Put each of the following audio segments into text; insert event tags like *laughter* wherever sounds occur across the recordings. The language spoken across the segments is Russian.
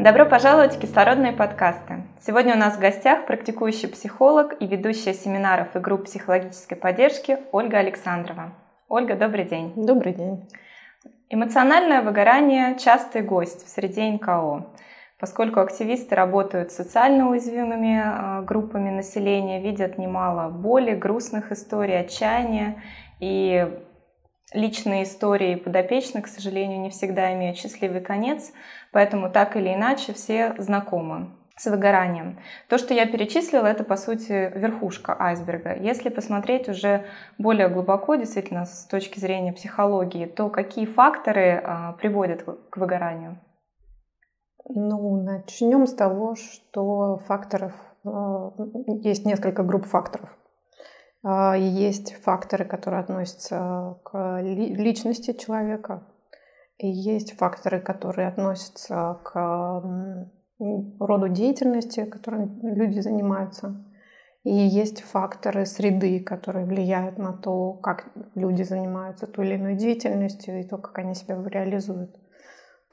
Добро пожаловать в кислородные подкасты. Сегодня у нас в гостях практикующий психолог и ведущая семинаров и групп психологической поддержки Ольга Александрова. Ольга, добрый день. Добрый день. Эмоциональное выгорание – частый гость в среде НКО, поскольку активисты работают с социально уязвимыми а, группами населения, видят немало боли, грустных историй, отчаяния и личные истории подопечных, к сожалению, не всегда имеют счастливый конец, поэтому так или иначе все знакомы с выгоранием. То, что я перечислила, это, по сути, верхушка айсберга. Если посмотреть уже более глубоко, действительно, с точки зрения психологии, то какие факторы а, приводят к выгоранию? Ну, начнем с того, что факторов а, есть несколько групп факторов. А, есть факторы, которые относятся к личности человека, и есть факторы, которые относятся к роду деятельности, которым люди занимаются. И есть факторы среды, которые влияют на то, как люди занимаются той или иной деятельностью и то, как они себя реализуют.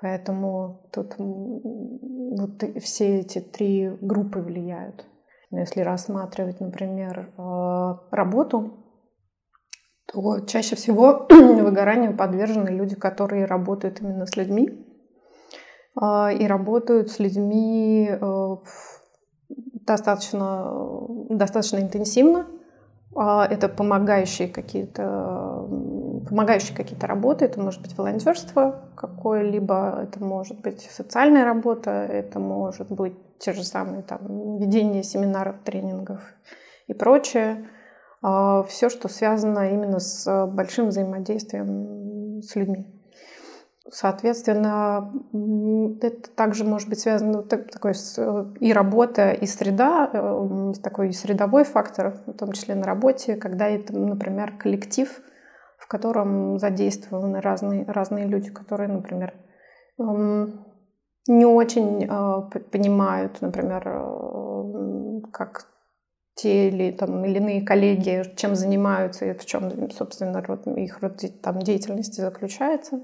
Поэтому тут вот все эти три группы влияют. Но если рассматривать, например, э, работу, то чаще всего *clears throat* выгоранию подвержены люди, которые работают именно с людьми э, и работают с людьми э, достаточно, достаточно интенсивно. А это помогающие какие-то помогающие какие-то работы. Это может быть волонтерство какое-либо, это может быть социальная работа, это может быть те же самые там, ведение семинаров, тренингов и прочее. А, Все, что связано именно с большим взаимодействием с людьми. Соответственно, это также может быть связано такой и работа, и среда, э, такой средовой фактор, в том числе на работе, когда это, например, коллектив, в котором задействованы разные, разные люди, которые, например, эм, не очень э, понимают, например, э, как те или, там, или иные коллеги, чем занимаются и в чем, собственно, род, их род там, деятельности заключается,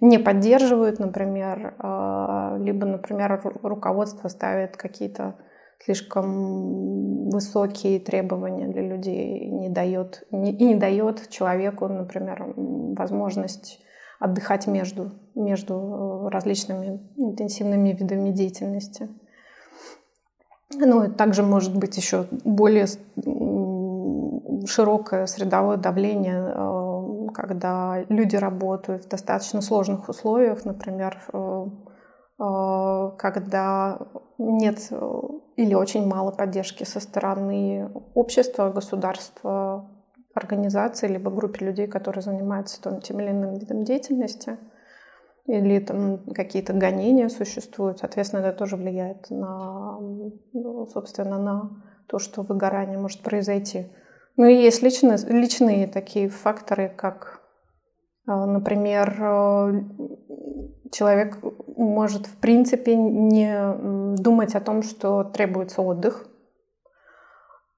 не поддерживают, например, э, либо, например, руководство ставит какие-то слишком высокие требования для людей не дает, и не дает человеку, например, возможность отдыхать между, между различными интенсивными видами деятельности. Ну, и также может быть еще более широкое средовое давление, э, когда люди работают в достаточно сложных условиях, например, э, э, когда нет или очень мало поддержки со стороны общества, государства, организации, либо группе людей, которые занимаются там, тем или иным видом деятельности, или там какие-то гонения существуют, соответственно, это тоже влияет на, ну, собственно, на то, что выгорание может произойти. Ну и есть личные, личные такие факторы, как, а, например, э, человек может в принципе не думать о том, что требуется отдых,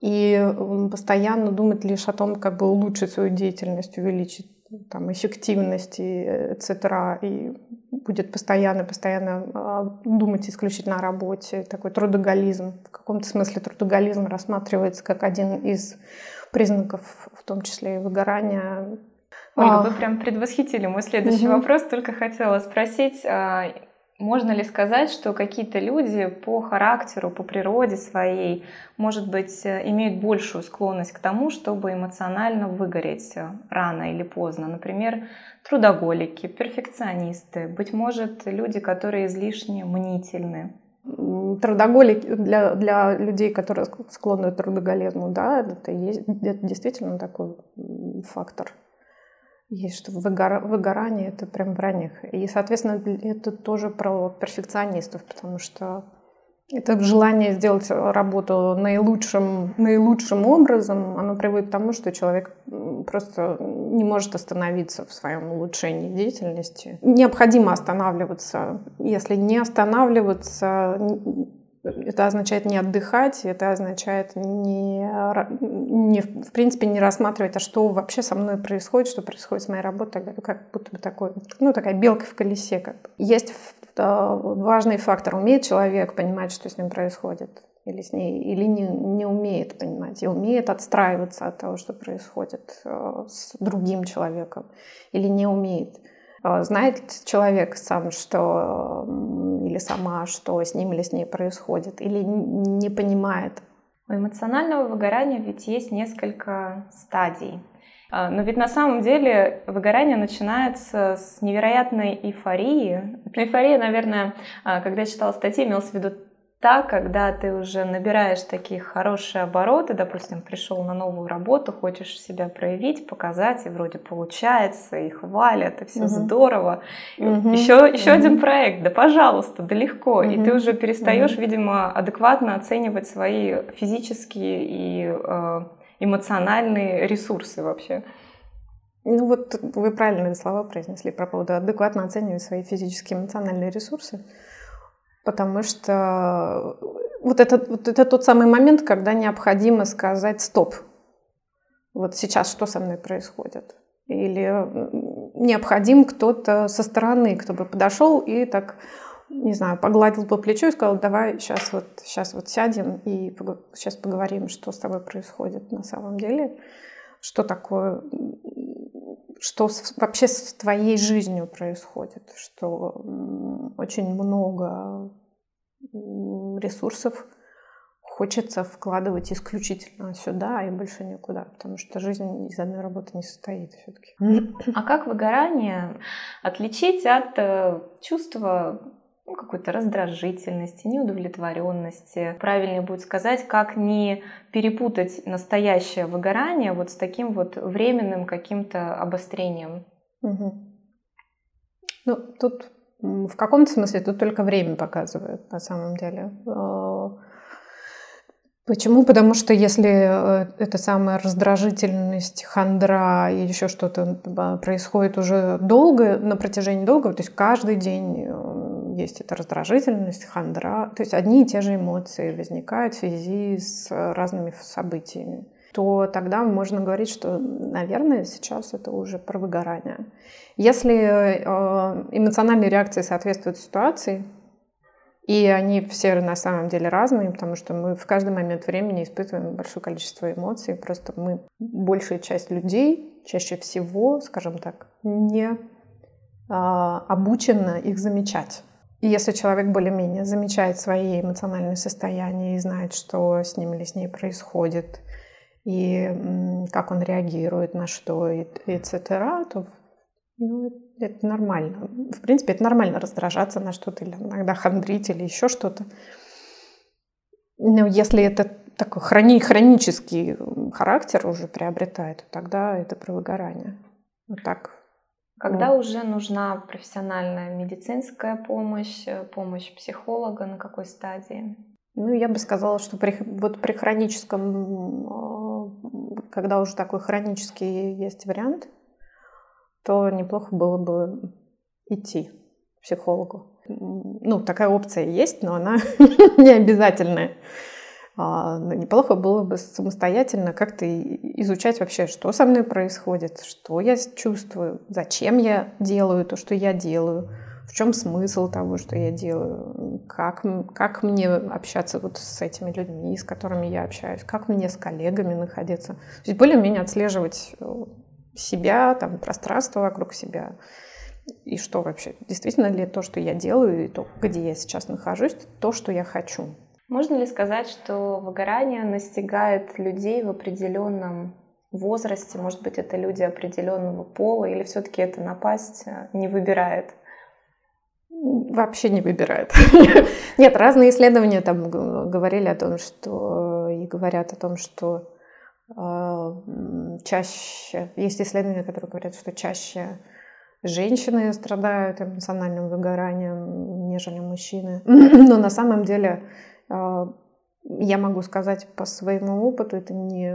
и постоянно думать лишь о том, как бы улучшить свою деятельность, увеличить там, эффективность и etc. И будет постоянно, постоянно а, думать исключительно о работе. Такой трудоголизм. В каком-то смысле трудоголизм рассматривается как один из признаков, в том числе и выгорания. Ольга, а... вы прям предвосхитили мой следующий угу. вопрос. Только хотела спросить, а, можно ли сказать, что какие-то люди по характеру, по природе своей, может быть, э, имеют большую склонность к тому, чтобы эмоционально выгореть э, рано или поздно? Например, трудоголики, перфекционисты, быть может, люди, которые излишне мнительны. Трудоголики для, для людей, которые склонны к трудоголизму, да, это, есть, это действительно такой фактор. Есть, что выгора... выгорание это прям про них. И, соответственно, это тоже про перфекционистов, потому что это желание сделать работу наилучшим, наилучшим образом, оно приводит к тому, что человек просто не может остановиться в своем улучшении деятельности. Необходимо останавливаться. Если не останавливаться, это означает не отдыхать, это означает не, не, в принципе не рассматривать, а что вообще со мной происходит, что происходит с моей работой, как будто бы такой, ну такая белка в колесе. Как. Есть важный фактор, умеет человек понимать, что с ним происходит, или с ней, или не, не умеет понимать, и умеет отстраиваться от того, что происходит э, с другим человеком, или не умеет. А, знает человек сам, что или сама, что с ним или с ней происходит, или не понимает. У эмоционального выгорания ведь есть несколько стадий. А, но ведь на самом деле выгорание начинается с невероятной эйфории. Эйфория, наверное, а, когда я читала статьи, имелось в виду так, когда ты уже набираешь такие хорошие обороты, допустим, пришел на новую работу, хочешь себя проявить, показать, и вроде получается, и хвалят, и все угу. здорово. Угу. Еще, еще угу. один проект, да пожалуйста, да легко. Угу. И ты уже перестаешь, угу. видимо, адекватно оценивать свои физические и э, эмоциональные ресурсы вообще. Ну вот вы правильные слова произнесли про поводу адекватно оценивать свои физические и эмоциональные ресурсы потому что вот это, вот это тот самый момент, когда необходимо сказать «стоп». Вот сейчас что со мной происходит? Или необходим кто-то со стороны, кто бы подошел и так, не знаю, погладил по плечу и сказал, давай сейчас вот, сейчас вот сядем и сейчас поговорим, что с тобой происходит на самом деле, что такое что вообще с твоей жизнью происходит, что очень много ресурсов хочется вкладывать исключительно сюда и больше никуда, потому что жизнь из одной работы не состоит все-таки. *coughs* А как выгорание отличить от э, чувства ну, какой-то раздражительности, неудовлетворенности. Правильнее будет сказать, как не перепутать настоящее выгорание вот с таким вот временным каким-то обострением. Угу. Ну, тут в каком-то смысле тут только время показывает на самом деле. А, почему? Потому что если э, эта самая раздражительность, хандра и еще что-то а, происходит уже долго, на протяжении долгого, то есть каждый день э, есть эта раздражительность, хандра, то есть одни и те же эмоции возникают в связи с разными событиями, то тогда можно говорить, что, наверное, сейчас это уже про выгорание. Если э, эмоциональные реакции соответствуют ситуации, и они все на самом деле разные, потому что мы в каждый момент времени испытываем большое количество эмоций. Просто мы, большая часть людей, чаще всего, скажем так, не а, обучена их замечать. И если человек более-менее замечает свои эмоциональные состояния и знает, что с ним или с ней происходит, и как он реагирует на что, и etc., то ну, это нормально. В принципе, это нормально раздражаться на что-то, или иногда хандрить, или еще что-то. Но если это такой хрони, хронический характер уже приобретает, то тогда это про выгорание. Вот так когда mm. уже нужна профессиональная медицинская помощь, э, помощь психолога, на какой стадии? Ну, я бы сказала, что при, вот при хроническом, когда уже такой хронический есть вариант, то неплохо было бы идти к психологу. Ну, такая опция есть, но она *laughs* не обязательная. А, ну, неплохо было бы самостоятельно как-то изучать вообще, что со мной происходит, что я чувствую, зачем я делаю то, что я делаю, в чем смысл того, что я делаю, как, как мне общаться вот с этими людьми, с которыми я общаюсь, как мне с коллегами находиться. То есть более-менее отслеживать э, себя, там, пространство вокруг себя, и что вообще, действительно ли то, что я делаю, и то, где я сейчас нахожусь, то, что я хочу. Можно ли сказать, что выгорание настигает людей в определенном возрасте? Может быть, это люди определенного пола, или все-таки это напасть э, не выбирает? Вообще не выбирает. *laughs* Нет, разные исследования там говорили о том, что и говорят о том, что Э, чаще, есть исследования, которые говорят, что чаще женщины страдают эмоциональным выгоранием, нежели мужчины. *laughs* Но на самом деле э, я могу сказать по своему опыту, это не,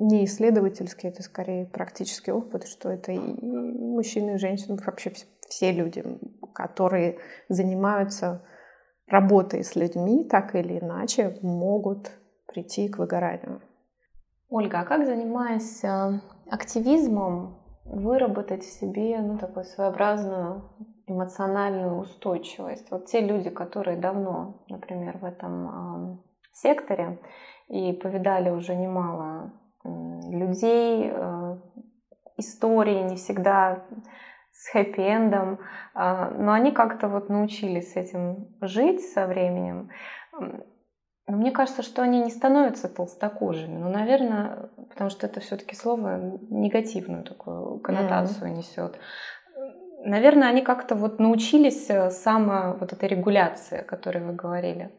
не исследовательский, это скорее практический опыт, что это и мужчины, и женщины, вообще все люди, которые занимаются работой с людьми, так или иначе, могут прийти к выгоранию. Ольга, а как занимаясь э, активизмом, выработать в себе ну, такую своеобразную эмоциональную устойчивость? Вот те люди, которые давно, например, в этом э, секторе и повидали уже немало людей, э, истории не всегда с хэппи-эндом, э, но они как-то вот научились с этим жить со временем. Но мне кажется, что они не становятся толстокожими. Ну, наверное, потому что это все-таки слово негативную такую коннотацию mm-hmm. несет. Наверное, они как-то вот научились э, само вот этой регуляции, о которой вы говорили.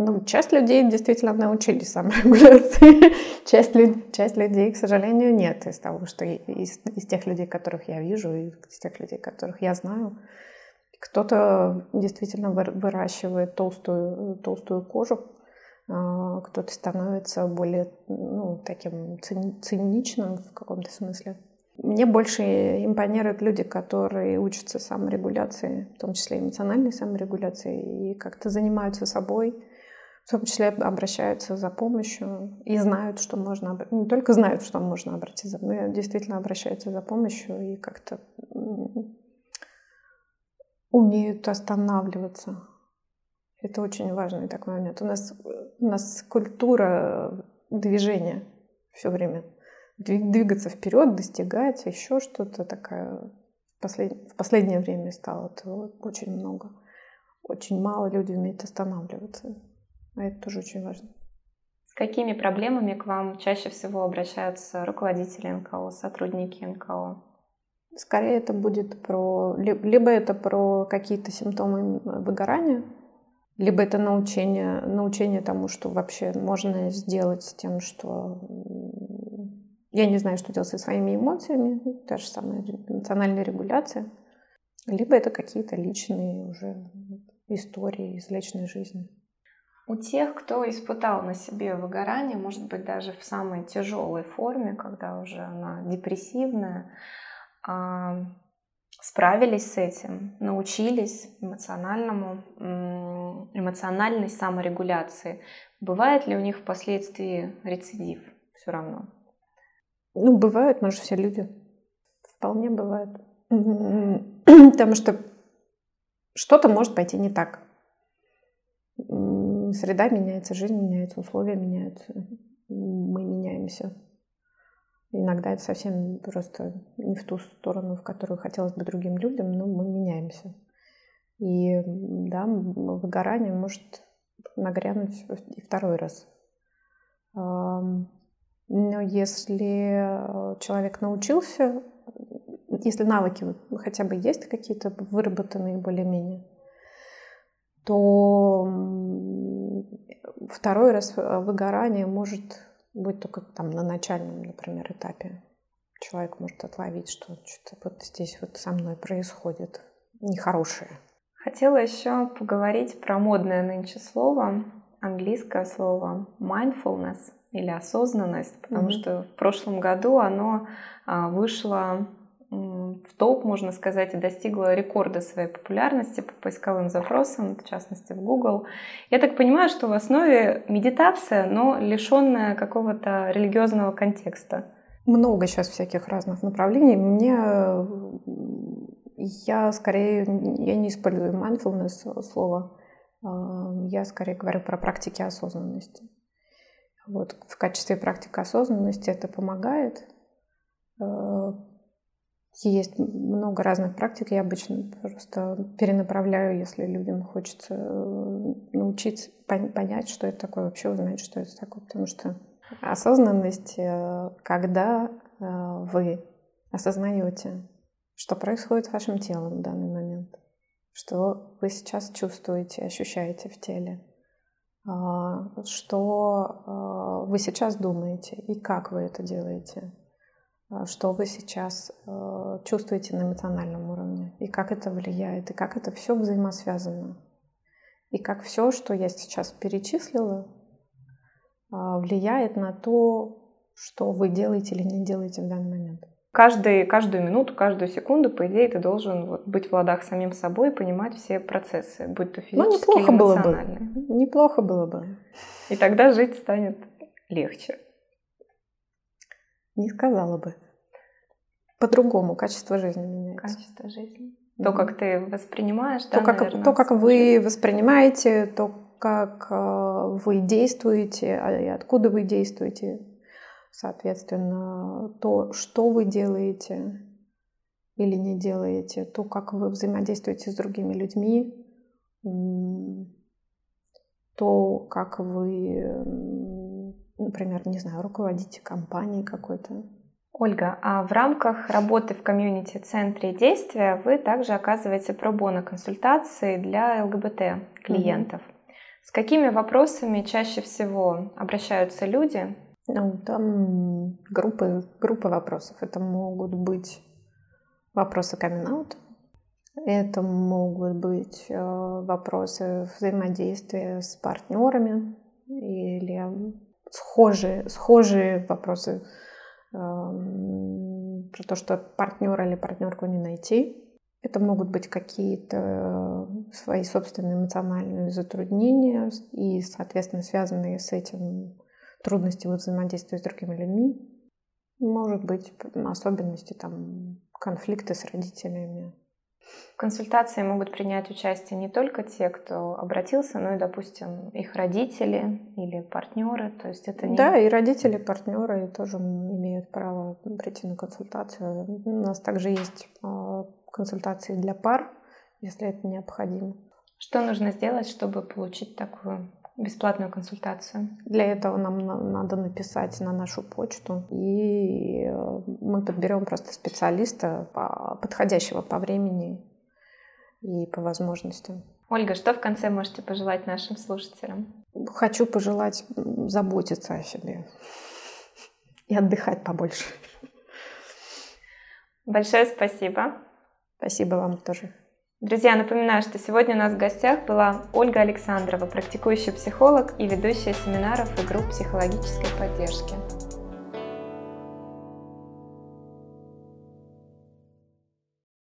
Ну, часть людей действительно научились саморегуляции. *laughs* часть, люд... часть людей, к сожалению, нет из того, что из, из тех людей, которых я вижу, из тех людей, которых я знаю. Кто-то действительно выращивает толстую, толстую кожу, а, кто-то становится более ну, таким циничным в каком-то смысле. Мне больше импонируют люди, которые учатся саморегуляции, в том числе эмоциональной саморегуляции, и как-то занимаются собой, в том числе обращаются за помощью и знают, что можно, не только знают, что можно обратиться, но действительно обращаются за помощью и как-то умеют останавливаться это очень важный такой момент. У нас, у нас культура движения все время. Двигаться вперед, достигать, еще что-то такое. В, послед... в последнее время стало очень много. Очень мало людей умеют останавливаться. А это тоже очень важно. С какими проблемами к вам чаще всего обращаются руководители НКО, сотрудники НКО? Скорее это будет про... Либо это про какие-то симптомы выгорания, либо это научение, научение тому, что вообще можно сделать с тем, что я не знаю, что делать со своими эмоциями, та же самая эмоциональная регуляция. Либо это какие-то личные уже истории из личной жизни. У тех, кто испытал на себе выгорание, может быть, даже в самой тяжелой форме, когда уже она депрессивная, а, справились с этим, научились эмоциональному, эмоциональной саморегуляции. Бывает ли у них впоследствии рецидив все равно? Ну, бывают, мы же все люди. Вполне бывает. Потому что что-то может пойти не так. Среда меняется, жизнь меняется, условия меняются. Мы меняемся. Иногда это совсем просто не в ту сторону, в которую хотелось бы другим людям, но мы меняемся. И да, выгорание может нагрянуть второй раз. Но если человек научился, если навыки хотя бы есть какие-то выработанные более-менее, то второй раз выгорание может быть только там на начальном, например, этапе. Человек может отловить, что что-то вот здесь вот со мной происходит нехорошее. Хотела еще поговорить про модное нынче слово, английское слово mindfulness или осознанность, потому mm-hmm. что в прошлом году оно а, вышло в топ, можно сказать, и достигла рекорда своей популярности по поисковым запросам, в частности в Google. Я так понимаю, что в основе медитация, но лишенная какого-то религиозного контекста. Много сейчас всяких разных направлений. Мне я скорее я не использую mindfulness слово. А, я скорее говорю про практики осознанности. Вот в качестве практики осознанности это помогает а, есть много разных практик. Я обычно просто перенаправляю, если людям хочется э, научиться понять, что это такое, вообще узнать, что это такое. Потому что осознанность, э, когда э, вы осознаете, что происходит с вашим телом в данный момент, что вы сейчас чувствуете, ощущаете в теле, а, что вы сейчас думаете и как вы это делаете, что вы сейчас чувствуете на эмоциональном уровне, и как это влияет, и как это все взаимосвязано, и как все, что я сейчас перечислила, влияет на то, что вы делаете или не делаете в данный момент. Каждый, каждую минуту, каждую секунду, по идее, ты должен вот быть в ладах самим собой, понимать все процессы, будь то ну, физические ну, или эмоциональные. Было бы. Неплохо было бы. И тогда жить станет легче. Не сказала бы. По-другому качество жизни меняется. Качество жизни. То, как ты воспринимаешь, то, да, как, наверное, то, как вы жизнь. воспринимаете, то, как э, вы действуете, а, и откуда вы действуете, Соответственно, то, что вы делаете или не делаете, то, как вы взаимодействуете с другими людьми, то, как вы, например, не знаю, руководите компанией какой-то. Ольга, а в рамках работы в комьюнити-центре действия вы также оказываете пробоно консультации для ЛГБТ клиентов. Mm-hmm. С какими вопросами чаще всего обращаются люди, ну, там группы, группы вопросов. Это могут быть вопросы камин это могут быть э, вопросы взаимодействия с партнерами или схожие, схожие вопросы э, про то, что партнера или партнерку не найти. Это могут быть какие-то свои собственные эмоциональные затруднения и, соответственно, связанные с этим трудности во взаимодействии с другими людьми. Может быть, особенности, там, конфликты с родителями. В консультации могут принять участие не только те, кто обратился, но и, допустим, их родители или партнеры. То есть это не... Да, и родители, партнеры тоже имеют право прийти на консультацию. У нас также есть а, консультации для пар, если это необходимо. Что нужно сделать, чтобы получить такую бесплатную консультацию? Для этого нам надо написать на нашу почту, и э, мы подберем просто специалиста, подходящего по времени и по возможностям. Ольга, что в конце можете пожелать нашим слушателям? Хочу пожелать заботиться о себе и отдыхать побольше. Большое спасибо. Спасибо вам тоже. Друзья, напоминаю, что сегодня у нас в гостях была Ольга Александрова, практикующий психолог и ведущая семинаров и групп психологической поддержки.